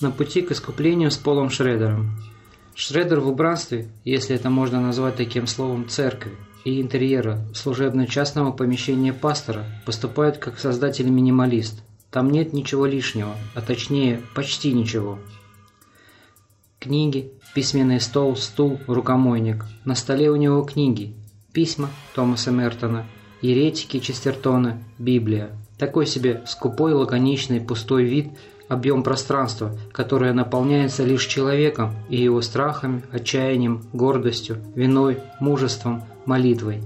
На пути к искуплению с Полом Шредером. Шредер в убранстве, если это можно назвать таким словом, церкви и интерьера служебно-частного помещения пастора поступает как создатель-минималист. Там нет ничего лишнего, а точнее почти ничего. Книги, письменный стол, стул, рукомойник. На столе у него книги, письма Томаса Мертона, еретики Честертона, Библия. Такой себе скупой, лаконичный, пустой вид – объем пространства, которое наполняется лишь человеком и его страхами, отчаянием, гордостью, виной, мужеством, молитвой.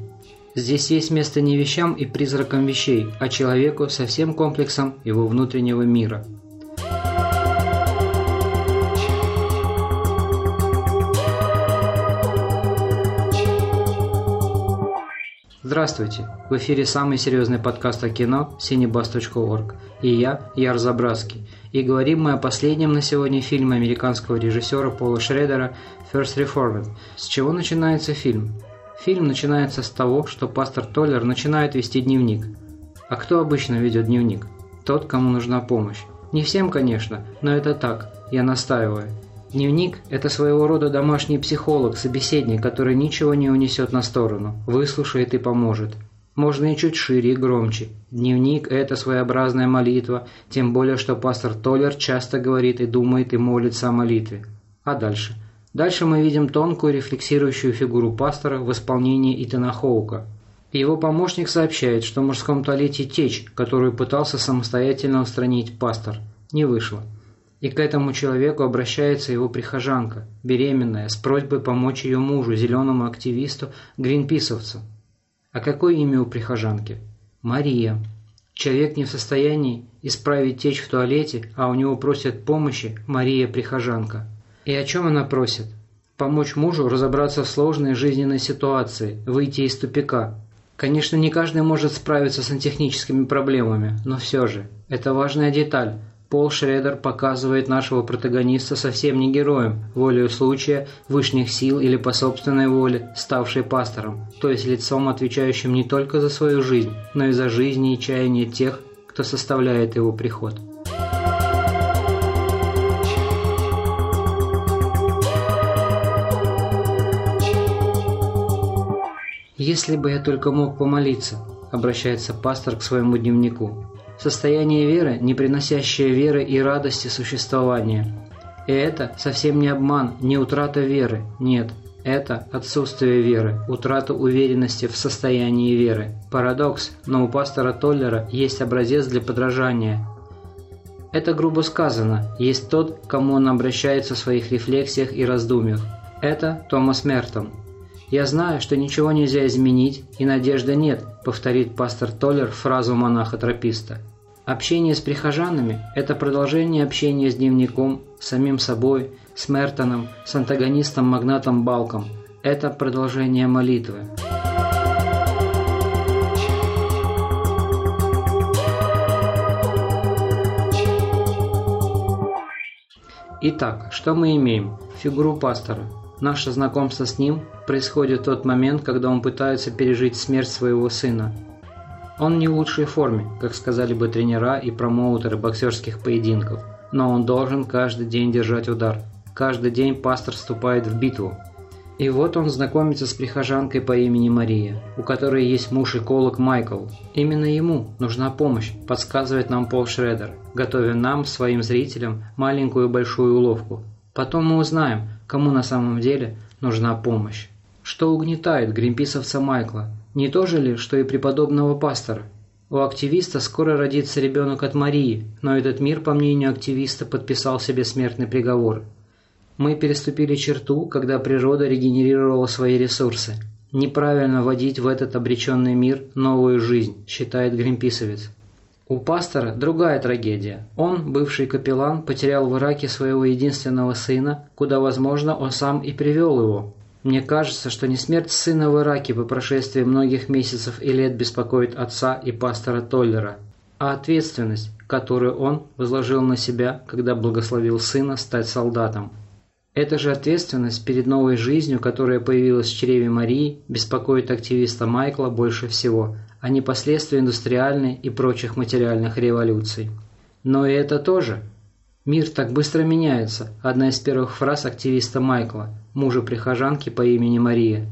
Здесь есть место не вещам и призракам вещей, а человеку со всем комплексом его внутреннего мира – Здравствуйте! В эфире самый серьезный подкаст о кино cinebus.org и я, Яр Забраский. И говорим мы о последнем на сегодня фильме американского режиссера Пола Шредера «First Reformed». С чего начинается фильм? Фильм начинается с того, что пастор Толлер начинает вести дневник. А кто обычно ведет дневник? Тот, кому нужна помощь. Не всем, конечно, но это так, я настаиваю. Дневник – это своего рода домашний психолог, собеседник, который ничего не унесет на сторону, выслушает и поможет. Можно и чуть шире и громче. Дневник – это своеобразная молитва, тем более, что пастор Толлер часто говорит и думает и молится о молитве. А дальше? Дальше мы видим тонкую рефлексирующую фигуру пастора в исполнении Итана Хоука. Его помощник сообщает, что в мужском туалете течь, которую пытался самостоятельно устранить пастор. Не вышло. И к этому человеку обращается его прихожанка, беременная, с просьбой помочь ее мужу, зеленому активисту, гринписовцу. А какое имя у прихожанки? Мария. Человек не в состоянии исправить течь в туалете, а у него просят помощи Мария-прихожанка. И о чем она просит? Помочь мужу разобраться в сложной жизненной ситуации, выйти из тупика. Конечно, не каждый может справиться с сантехническими проблемами, но все же, это важная деталь – Пол Шредер показывает нашего протагониста совсем не героем, волею случая, вышних сил или по собственной воле, ставший пастором, то есть лицом, отвечающим не только за свою жизнь, но и за жизни и чаяния тех, кто составляет его приход. «Если бы я только мог помолиться», – обращается пастор к своему дневнику. Состояние веры, не приносящее веры и радости существования. И это совсем не обман, не утрата веры, нет. Это отсутствие веры, утрата уверенности в состоянии веры. Парадокс, но у пастора Толлера есть образец для подражания. Это грубо сказано, есть тот, кому он обращается в своих рефлексиях и раздумьях. Это Томас Мертон. «Я знаю, что ничего нельзя изменить, и надежды нет», повторит пастор Толлер фразу монаха-трописта. Общение с прихожанами – это продолжение общения с дневником, с самим собой, с Мертоном, с антагонистом-магнатом Балком. Это продолжение молитвы. Итак, что мы имеем? Фигуру пастора. Наше знакомство с ним происходит в тот момент, когда он пытается пережить смерть своего сына – он не в лучшей форме, как сказали бы тренера и промоутеры боксерских поединков, но он должен каждый день держать удар. Каждый день пастор вступает в битву. И вот он знакомится с прихожанкой по имени Мария, у которой есть муж-эколог Майкл. Именно ему нужна помощь, подсказывает нам Пол Шредер, готовя нам, своим зрителям, маленькую и большую уловку. Потом мы узнаем, кому на самом деле нужна помощь. Что угнетает гринписовца Майкла? Не то же ли, что и преподобного пастора? У активиста скоро родится ребенок от Марии, но этот мир, по мнению активиста, подписал себе смертный приговор. Мы переступили черту, когда природа регенерировала свои ресурсы. Неправильно вводить в этот обреченный мир новую жизнь, считает гринписовец. У пастора другая трагедия. Он, бывший капеллан, потерял в Ираке своего единственного сына, куда, возможно, он сам и привел его. Мне кажется, что не смерть сына в Ираке по прошествии многих месяцев и лет беспокоит отца и пастора Толлера, а ответственность, которую он возложил на себя, когда благословил сына стать солдатом. Эта же ответственность перед новой жизнью, которая появилась в чреве Марии, беспокоит активиста Майкла больше всего, а не последствия индустриальной и прочих материальных революций. Но и это тоже. Мир так быстро меняется – одна из первых фраз активиста Майкла, мужа прихожанки по имени Мария.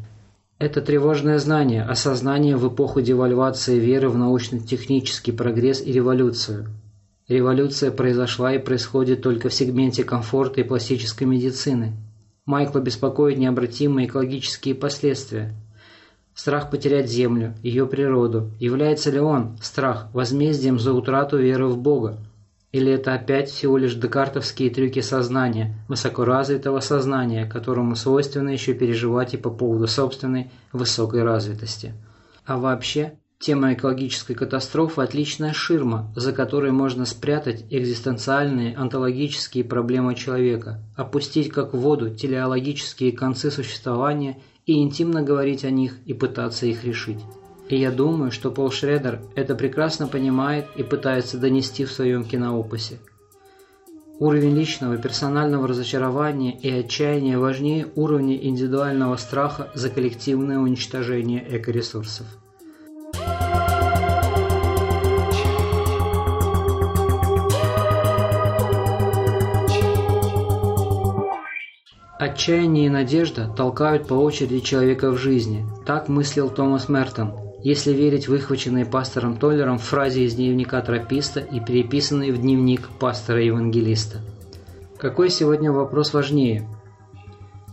Это тревожное знание, осознание в эпоху девальвации веры в научно-технический прогресс и революцию – Революция произошла и происходит только в сегменте комфорта и пластической медицины. Майкла беспокоит необратимые экологические последствия. Страх потерять Землю, ее природу. Является ли он, страх, возмездием за утрату веры в Бога? Или это опять всего лишь декартовские трюки сознания, высокоразвитого сознания, которому свойственно еще переживать и по поводу собственной высокой развитости? А вообще, Тема экологической катастрофы – отличная ширма, за которой можно спрятать экзистенциальные онтологические проблемы человека, опустить как в воду телеологические концы существования и интимно говорить о них и пытаться их решить. И я думаю, что Пол Шредер это прекрасно понимает и пытается донести в своем киноопусе. Уровень личного персонального разочарования и отчаяния важнее уровня индивидуального страха за коллективное уничтожение экоресурсов. Отчаяние и надежда толкают по очереди человека в жизни. Так мыслил Томас Мертон, если верить выхваченной пастором Толлером фразе из дневника трописта и переписанной в дневник пастора-евангелиста. Какой сегодня вопрос важнее?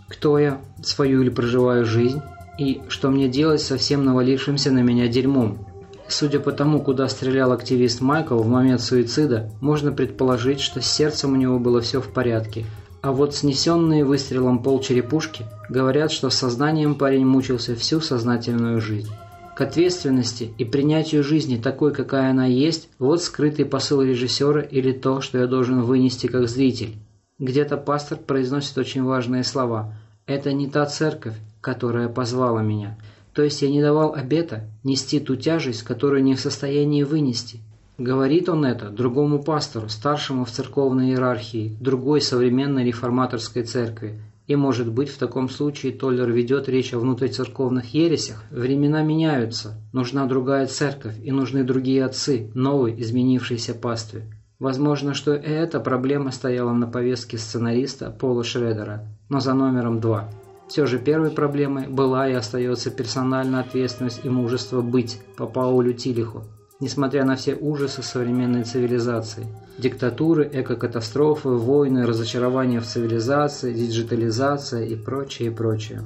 Кто я, свою или проживаю жизнь? И что мне делать со всем навалившимся на меня дерьмом? Судя по тому, куда стрелял активист Майкл в момент суицида, можно предположить, что с сердцем у него было все в порядке – а вот снесенные выстрелом полчерепушки говорят, что сознанием парень мучился всю сознательную жизнь. К ответственности и принятию жизни такой, какая она есть, вот скрытый посыл режиссера или то, что я должен вынести как зритель. Где-то пастор произносит очень важные слова. «Это не та церковь, которая позвала меня». То есть я не давал обета нести ту тяжесть, которую не в состоянии вынести. Говорит он это другому пастору, старшему в церковной иерархии, другой современной реформаторской церкви. И, может быть, в таком случае Толлер ведет речь о внутрицерковных ересях. Времена меняются, нужна другая церковь и нужны другие отцы, новой, изменившейся пастве. Возможно, что и эта проблема стояла на повестке сценариста Пола Шредера, но за номером два. Все же первой проблемой была и остается персональная ответственность и мужество быть по Паулю Тилиху, несмотря на все ужасы современной цивилизации. Диктатуры, экокатастрофы, войны, разочарование в цивилизации, диджитализация и прочее, прочее.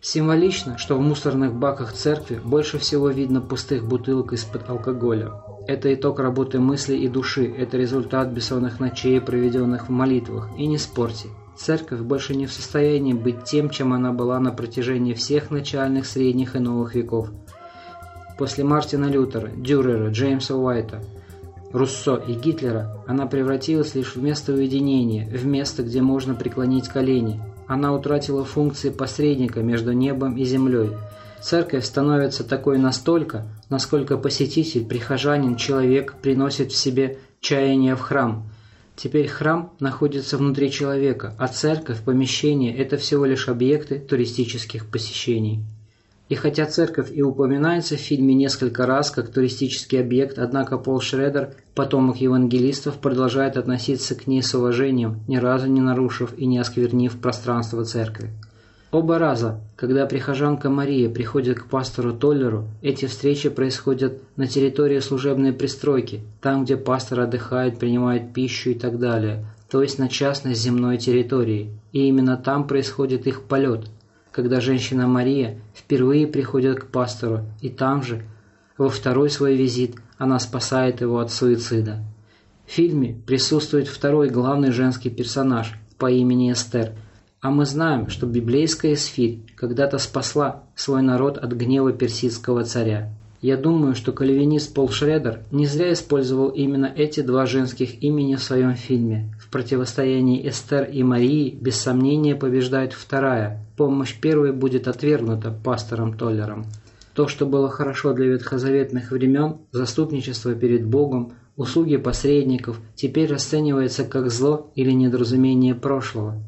Символично, что в мусорных баках церкви больше всего видно пустых бутылок из-под алкоголя. Это итог работы мысли и души, это результат бессонных ночей, проведенных в молитвах. И не спорьте, Церковь больше не в состоянии быть тем, чем она была на протяжении всех начальных, средних и новых веков. После Мартина Лютера, Дюрера, Джеймса Уайта, Руссо и Гитлера она превратилась лишь в место уединения, в место, где можно преклонить колени. Она утратила функции посредника между небом и землей. Церковь становится такой настолько, насколько посетитель, прихожанин, человек приносит в себе чаяние в храм – Теперь храм находится внутри человека, а церковь, помещение – это всего лишь объекты туристических посещений. И хотя церковь и упоминается в фильме несколько раз как туристический объект, однако Пол Шредер, потомок евангелистов, продолжает относиться к ней с уважением, ни разу не нарушив и не осквернив пространство церкви. Оба раза, когда прихожанка Мария приходит к пастору Толлеру, эти встречи происходят на территории служебной пристройки, там, где пастор отдыхает, принимает пищу и так далее, то есть на частной земной территории. И именно там происходит их полет, когда женщина Мария впервые приходит к пастору, и там же, во второй свой визит, она спасает его от суицида. В фильме присутствует второй главный женский персонаж по имени Эстер – а мы знаем, что библейская Эсфирь когда-то спасла свой народ от гнева персидского царя. Я думаю, что кальвинист Пол Шредер не зря использовал именно эти два женских имени в своем фильме. В противостоянии Эстер и Марии без сомнения побеждает вторая. Помощь первой будет отвергнута пастором Толлером. То, что было хорошо для ветхозаветных времен, заступничество перед Богом, услуги посредников, теперь расценивается как зло или недоразумение прошлого.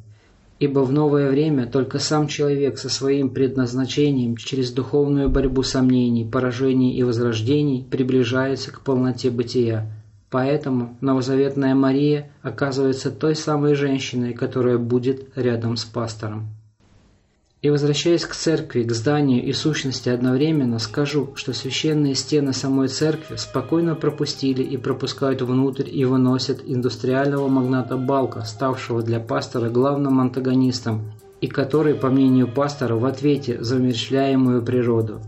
Ибо в новое время только сам человек со своим предназначением через духовную борьбу сомнений, поражений и возрождений приближается к полноте бытия. Поэтому новозаветная Мария оказывается той самой женщиной, которая будет рядом с пастором. И возвращаясь к церкви, к зданию и сущности одновременно, скажу, что священные стены самой церкви спокойно пропустили и пропускают внутрь и выносят индустриального магната Балка, ставшего для пастора главным антагонистом, и который, по мнению пастора, в ответе за умерщвляемую природу.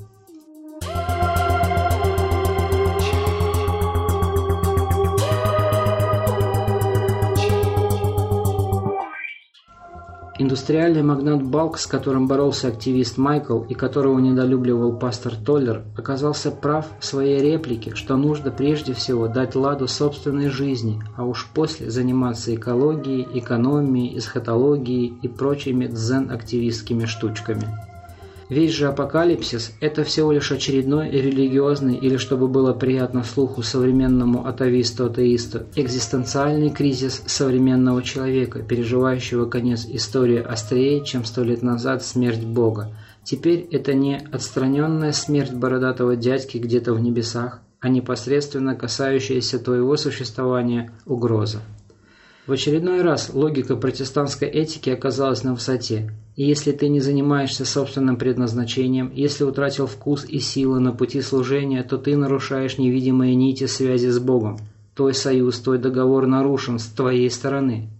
Индустриальный магнат Балк, с которым боролся активист Майкл и которого недолюбливал пастор Толлер, оказался прав в своей реплике, что нужно прежде всего дать ладу собственной жизни, а уж после заниматься экологией, экономией, эсхатологией и прочими дзен-активистскими штучками. Весь же апокалипсис – это всего лишь очередной религиозный или, чтобы было приятно слуху современному атовисту-атеисту, экзистенциальный кризис современного человека, переживающего конец истории острее, чем сто лет назад смерть Бога. Теперь это не отстраненная смерть бородатого дядьки где-то в небесах, а непосредственно касающаяся твоего существования угроза. В очередной раз логика протестантской этики оказалась на высоте. И если ты не занимаешься собственным предназначением, если утратил вкус и силы на пути служения, то ты нарушаешь невидимые нити связи с Богом. Твой союз, твой договор нарушен с твоей стороны.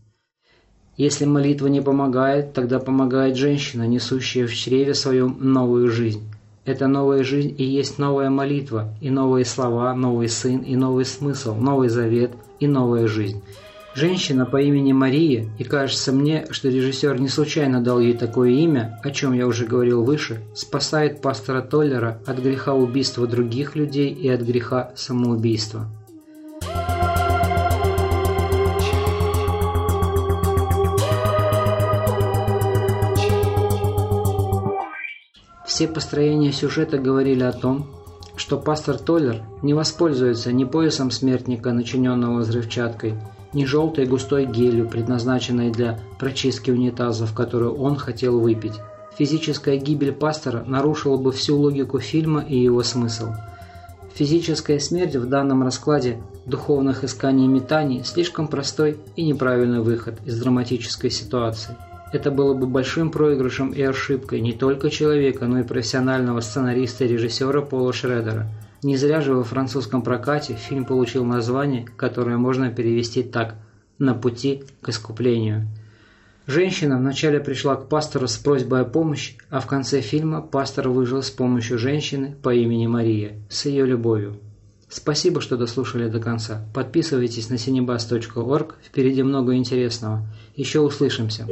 Если молитва не помогает, тогда помогает женщина, несущая в чреве своем новую жизнь. Эта новая жизнь и есть новая молитва, и новые слова, новый сын, и новый смысл, новый завет, и новая жизнь. Женщина по имени Мария, и кажется мне, что режиссер не случайно дал ей такое имя, о чем я уже говорил выше, спасает пастора Толлера от греха убийства других людей и от греха самоубийства. Все построения сюжета говорили о том, что пастор Толлер не воспользуется ни поясом смертника, начиненного взрывчаткой, не желтой густой гелью, предназначенной для прочистки унитазов, которую он хотел выпить. Физическая гибель пастора нарушила бы всю логику фильма и его смысл. Физическая смерть в данном раскладе духовных исканий и метаний слишком простой и неправильный выход из драматической ситуации. Это было бы большим проигрышем и ошибкой не только человека, но и профессионального сценариста и режиссера Пола Шредера – не зря же во французском прокате фильм получил название, которое можно перевести так «На пути к искуплению». Женщина вначале пришла к пастору с просьбой о помощи, а в конце фильма пастор выжил с помощью женщины по имени Мария, с ее любовью. Спасибо, что дослушали до конца. Подписывайтесь на cinebus.org, впереди много интересного. Еще услышимся.